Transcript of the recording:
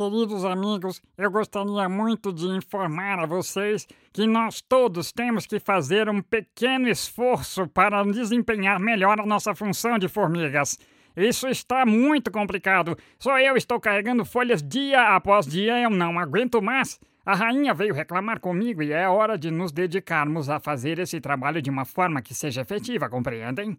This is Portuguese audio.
Queridos amigos, eu gostaria muito de informar a vocês que nós todos temos que fazer um pequeno esforço para desempenhar melhor a nossa função de formigas. Isso está muito complicado. Só eu estou carregando folhas dia após dia, e eu não aguento mais. A rainha veio reclamar comigo e é hora de nos dedicarmos a fazer esse trabalho de uma forma que seja efetiva, compreendem?